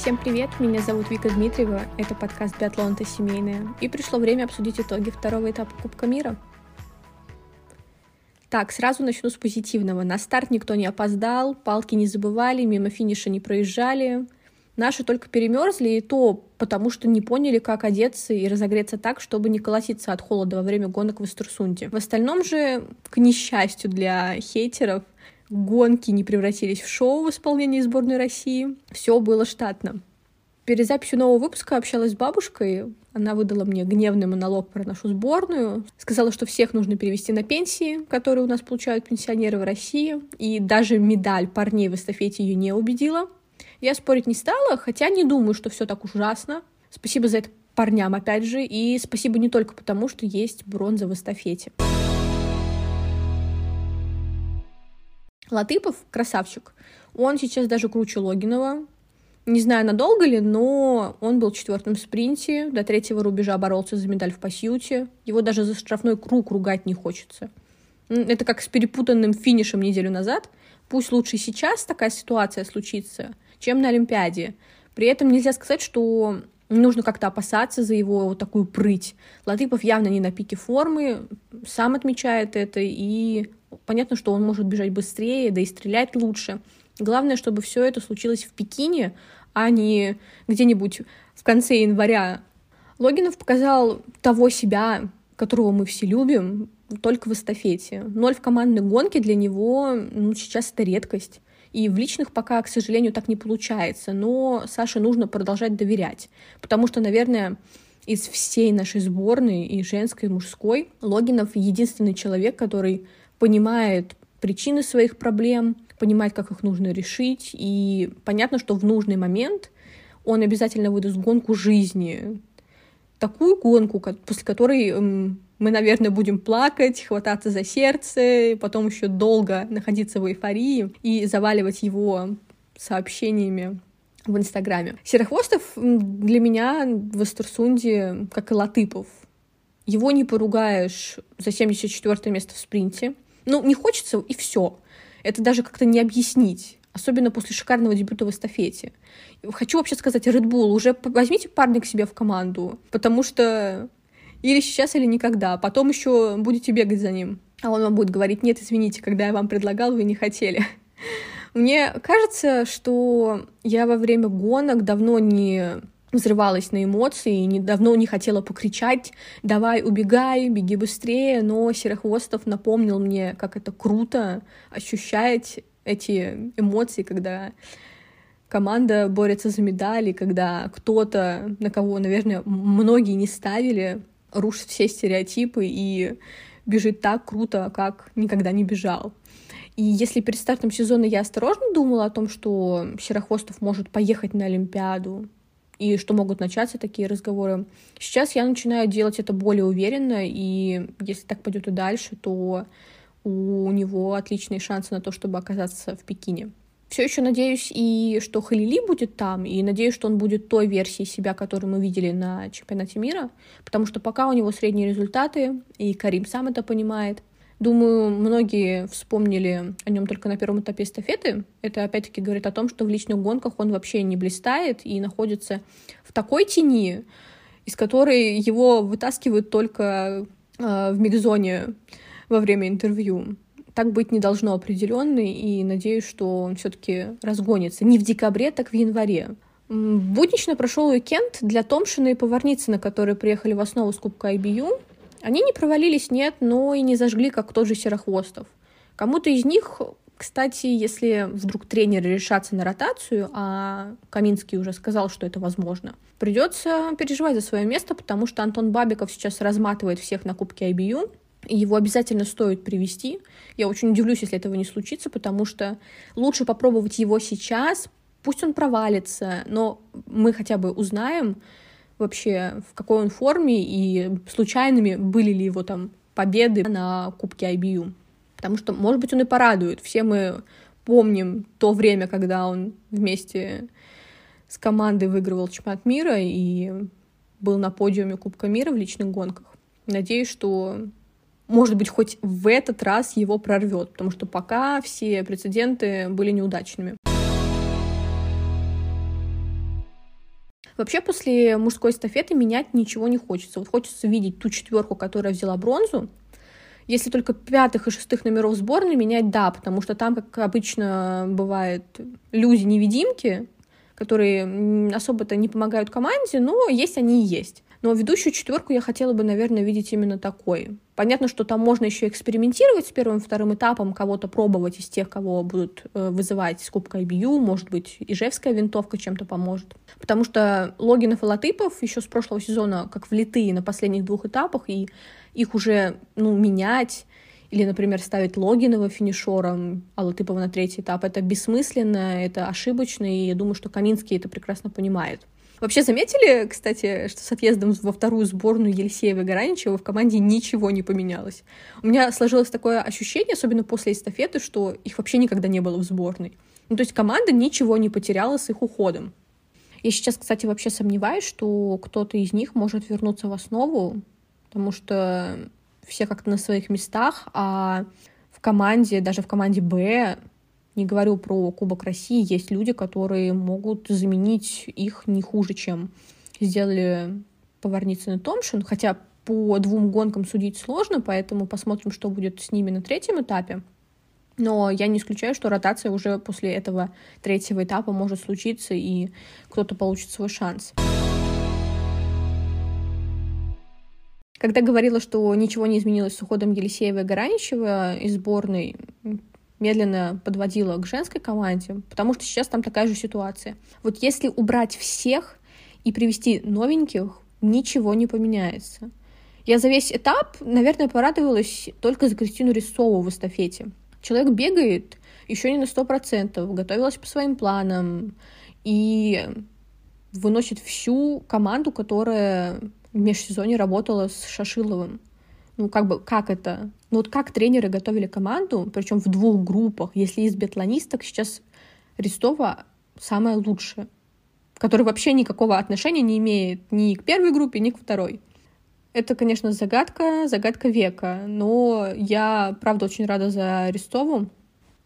Всем привет, меня зовут Вика Дмитриева, это подкаст «Биатлон это семейное», и пришло время обсудить итоги второго этапа Кубка мира. Так, сразу начну с позитивного. На старт никто не опоздал, палки не забывали, мимо финиша не проезжали. Наши только перемерзли, и то потому, что не поняли, как одеться и разогреться так, чтобы не колотиться от холода во время гонок в Эстерсунде. В остальном же, к несчастью для хейтеров, гонки не превратились в шоу в исполнении сборной России. Все было штатно. Перед записью нового выпуска общалась с бабушкой. Она выдала мне гневный монолог про нашу сборную. Сказала, что всех нужно перевести на пенсии, которые у нас получают пенсионеры в России. И даже медаль парней в эстафете ее не убедила. Я спорить не стала, хотя не думаю, что все так ужасно. Спасибо за это парням, опять же. И спасибо не только потому, что есть бронза в эстафете. Латыпов красавчик. Он сейчас даже круче Логинова. Не знаю, надолго ли, но он был в спринте, до третьего рубежа боролся за медаль в пасьюте. Его даже за штрафной круг ругать не хочется. Это как с перепутанным финишем неделю назад. Пусть лучше сейчас такая ситуация случится, чем на Олимпиаде. При этом нельзя сказать, что нужно как-то опасаться за его вот такую прыть. Латыпов явно не на пике формы, сам отмечает это, и понятно, что он может бежать быстрее, да и стрелять лучше. Главное, чтобы все это случилось в Пекине, а не где-нибудь в конце января. Логинов показал того себя, которого мы все любим, только в эстафете. Ноль в командной гонке для него ну, сейчас это редкость. И в личных пока, к сожалению, так не получается. Но Саше нужно продолжать доверять. Потому что, наверное, из всей нашей сборной, и женской, и мужской, Логинов единственный человек, который понимает причины своих проблем, понимает, как их нужно решить. И понятно, что в нужный момент он обязательно выдаст гонку жизни. Такую гонку, после которой мы, наверное, будем плакать, хвататься за сердце, потом еще долго находиться в эйфории и заваливать его сообщениями в Инстаграме. Серохвостов для меня в Эстерсунде, как и Латыпов. Его не поругаешь за 74 место в спринте. Ну, не хочется, и все. Это даже как-то не объяснить. Особенно после шикарного дебюта в эстафете. Хочу вообще сказать, Red Bull, уже возьмите парня к себе в команду, потому что или сейчас, или никогда. Потом еще будете бегать за ним. А он вам будет говорить, нет, извините, когда я вам предлагал, вы не хотели. Мне кажется, что я во время гонок давно не взрывалась на эмоции, и давно не хотела покричать «давай, убегай, беги быстрее», но Серохвостов напомнил мне, как это круто ощущать эти эмоции, когда команда борется за медали, когда кто-то, на кого, наверное, многие не ставили, рушит все стереотипы и бежит так круто, как никогда не бежал. И если перед стартом сезона я осторожно думала о том, что Серохвостов может поехать на Олимпиаду, и что могут начаться такие разговоры. Сейчас я начинаю делать это более уверенно, и если так пойдет и дальше, то у него отличные шансы на то, чтобы оказаться в Пекине. Все еще надеюсь и что Халили будет там, и надеюсь, что он будет той версией себя, которую мы видели на чемпионате мира, потому что пока у него средние результаты, и Карим сам это понимает, Думаю, многие вспомнили о нем только на первом этапе эстафеты. Это опять-таки говорит о том, что в личных гонках он вообще не блистает и находится в такой тени, из которой его вытаскивают только э, в мигзоне во время интервью. Так быть не должно определенно, и надеюсь, что он все-таки разгонится. Не в декабре, так в январе. Буднично прошел уикенд для Томшина и Поварницына, которые приехали в основу с Кубка IBU. Они не провалились, нет, но и не зажгли, как тот же Серохвостов. Кому-то из них, кстати, если вдруг тренеры решатся на ротацию, а Каминский уже сказал, что это возможно, придется переживать за свое место, потому что Антон Бабиков сейчас разматывает всех на Кубке IBU, его обязательно стоит привести. Я очень удивлюсь, если этого не случится, потому что лучше попробовать его сейчас, пусть он провалится, но мы хотя бы узнаем, вообще, в какой он форме и случайными были ли его там победы на Кубке IBU. Потому что, может быть, он и порадует. Все мы помним то время, когда он вместе с командой выигрывал чемпионат мира и был на подиуме Кубка мира в личных гонках. Надеюсь, что, может быть, хоть в этот раз его прорвет, потому что пока все прецеденты были неудачными. Вообще после мужской эстафеты менять ничего не хочется. Вот хочется видеть ту четверку, которая взяла бронзу. Если только пятых и шестых номеров сборной менять, да, потому что там, как обычно бывает, люди-невидимки, которые особо-то не помогают команде, но есть они и есть. Но ведущую четверку я хотела бы, наверное, видеть именно такой. Понятно, что там можно еще экспериментировать с первым вторым этапом, кого-то пробовать из тех, кого будут э, вызывать с Кубка IBU, может быть, ижевская винтовка чем-то поможет. Потому что Логинов и Латыпов еще с прошлого сезона как влитые на последних двух этапах, и их уже, ну, менять или, например, ставить Логинова финишером, а Латыпова на третий этап, это бессмысленно, это ошибочно, и я думаю, что Каминский это прекрасно понимает. Вообще заметили, кстати, что с отъездом во вторую сборную Елисеева Гараничева в команде ничего не поменялось? У меня сложилось такое ощущение, особенно после эстафеты, что их вообще никогда не было в сборной. Ну, то есть команда ничего не потеряла с их уходом. Я сейчас, кстати, вообще сомневаюсь, что кто-то из них может вернуться в основу, потому что все как-то на своих местах, а в команде, даже в команде Б, не говорю про Кубок России, есть люди, которые могут заменить их не хуже, чем сделали Поварницын и Томшин, хотя по двум гонкам судить сложно, поэтому посмотрим, что будет с ними на третьем этапе. Но я не исключаю, что ротация уже после этого третьего этапа может случиться, и кто-то получит свой шанс. Когда говорила, что ничего не изменилось с уходом Елисеева и Гараничева из сборной, медленно подводила к женской команде, потому что сейчас там такая же ситуация. Вот если убрать всех и привести новеньких, ничего не поменяется. Я за весь этап, наверное, порадовалась только за Кристину Рисову в эстафете. Человек бегает еще не на сто процентов, готовилась по своим планам и выносит всю команду, которая в межсезонье работала с Шашиловым ну, как бы, как это? Ну, вот как тренеры готовили команду, причем в двух группах, если из биатлонисток сейчас Рестова самая лучшая, которая вообще никакого отношения не имеет ни к первой группе, ни к второй. Это, конечно, загадка, загадка века, но я, правда, очень рада за Рестову.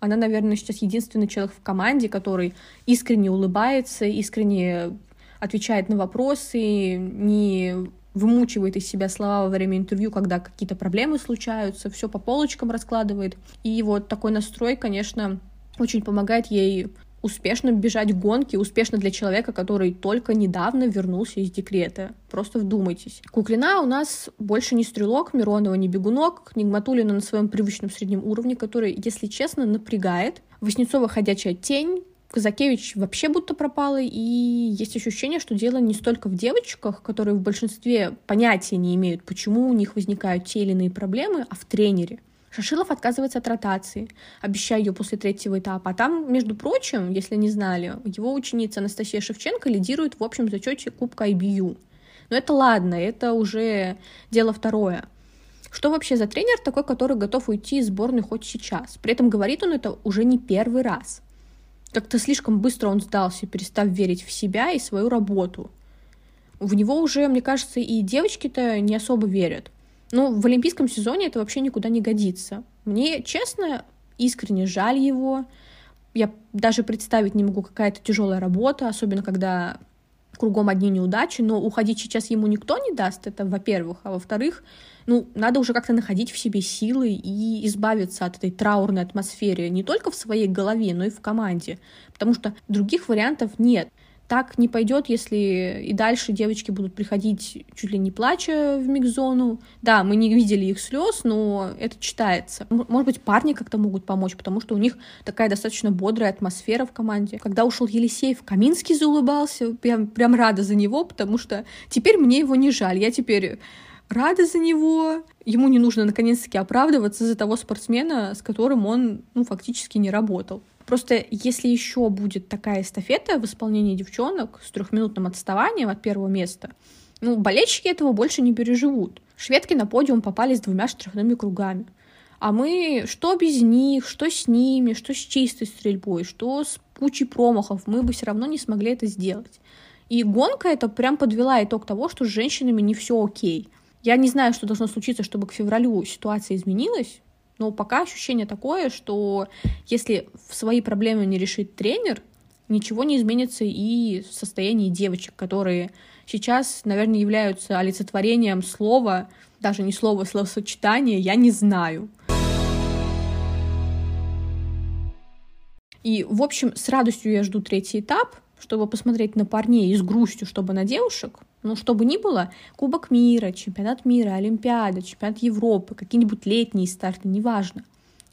Она, наверное, сейчас единственный человек в команде, который искренне улыбается, искренне отвечает на вопросы, не вымучивает из себя слова во время интервью, когда какие-то проблемы случаются, все по полочкам раскладывает. И вот такой настрой, конечно, очень помогает ей успешно бежать гонки, успешно для человека, который только недавно вернулся из декрета. Просто вдумайтесь. Куклина у нас больше не стрелок, Миронова не бегунок, Нигматулина на своем привычном среднем уровне, который, если честно, напрягает. Воснецова ходячая тень, Казакевич вообще будто пропала, и есть ощущение, что дело не столько в девочках, которые в большинстве понятия не имеют, почему у них возникают те или иные проблемы, а в тренере. Шашилов отказывается от ротации, обещая ее после третьего этапа. А там, между прочим, если не знали, его ученица Анастасия Шевченко лидирует в общем зачете Кубка IBU. Но это ладно, это уже дело второе. Что вообще за тренер такой, который готов уйти из сборной хоть сейчас? При этом говорит он это уже не первый раз. Как-то слишком быстро он сдался, перестав верить в себя и свою работу. В него уже, мне кажется, и девочки-то не особо верят. Но в олимпийском сезоне это вообще никуда не годится. Мне, честно, искренне жаль его. Я даже представить не могу, какая это тяжелая работа, особенно когда кругом одни неудачи, но уходить сейчас ему никто не даст, это во-первых, а во-вторых, ну, надо уже как-то находить в себе силы и избавиться от этой траурной атмосферы не только в своей голове, но и в команде, потому что других вариантов нет. Так не пойдет, если и дальше девочки будут приходить чуть ли не плача в микзону. Да, мы не видели их слез, но это читается. Может быть, парни как-то могут помочь, потому что у них такая достаточно бодрая атмосфера в команде. Когда ушел Елисеев, Каминский заулыбался. Прям, прям рада за него, потому что теперь мне его не жаль. Я теперь рада за него. Ему не нужно наконец-таки оправдываться за того спортсмена, с которым он ну, фактически не работал. Просто если еще будет такая эстафета в исполнении девчонок с трехминутным отставанием от первого места, ну, болельщики этого больше не переживут. Шведки на подиум попали с двумя штрафными кругами. А мы что без них, что с ними, что с чистой стрельбой, что с кучей промахов, мы бы все равно не смогли это сделать. И гонка это прям подвела итог того, что с женщинами не все окей. Я не знаю, что должно случиться, чтобы к февралю ситуация изменилась, но пока ощущение такое, что если свои проблемы не решит тренер, ничего не изменится и в состоянии девочек, которые сейчас, наверное, являются олицетворением слова, даже не слова, а словосочетания «я не знаю». И, в общем, с радостью я жду третий этап, чтобы посмотреть на парней и с грустью, чтобы на девушек. Ну, чтобы ни было, Кубок мира, чемпионат мира, Олимпиада, чемпионат Европы, какие-нибудь летние старты, неважно.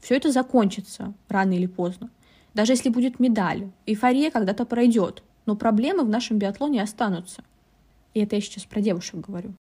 Все это закончится рано или поздно. Даже если будет медаль, эйфория когда-то пройдет, но проблемы в нашем биатлоне останутся. И это я сейчас про девушек говорю.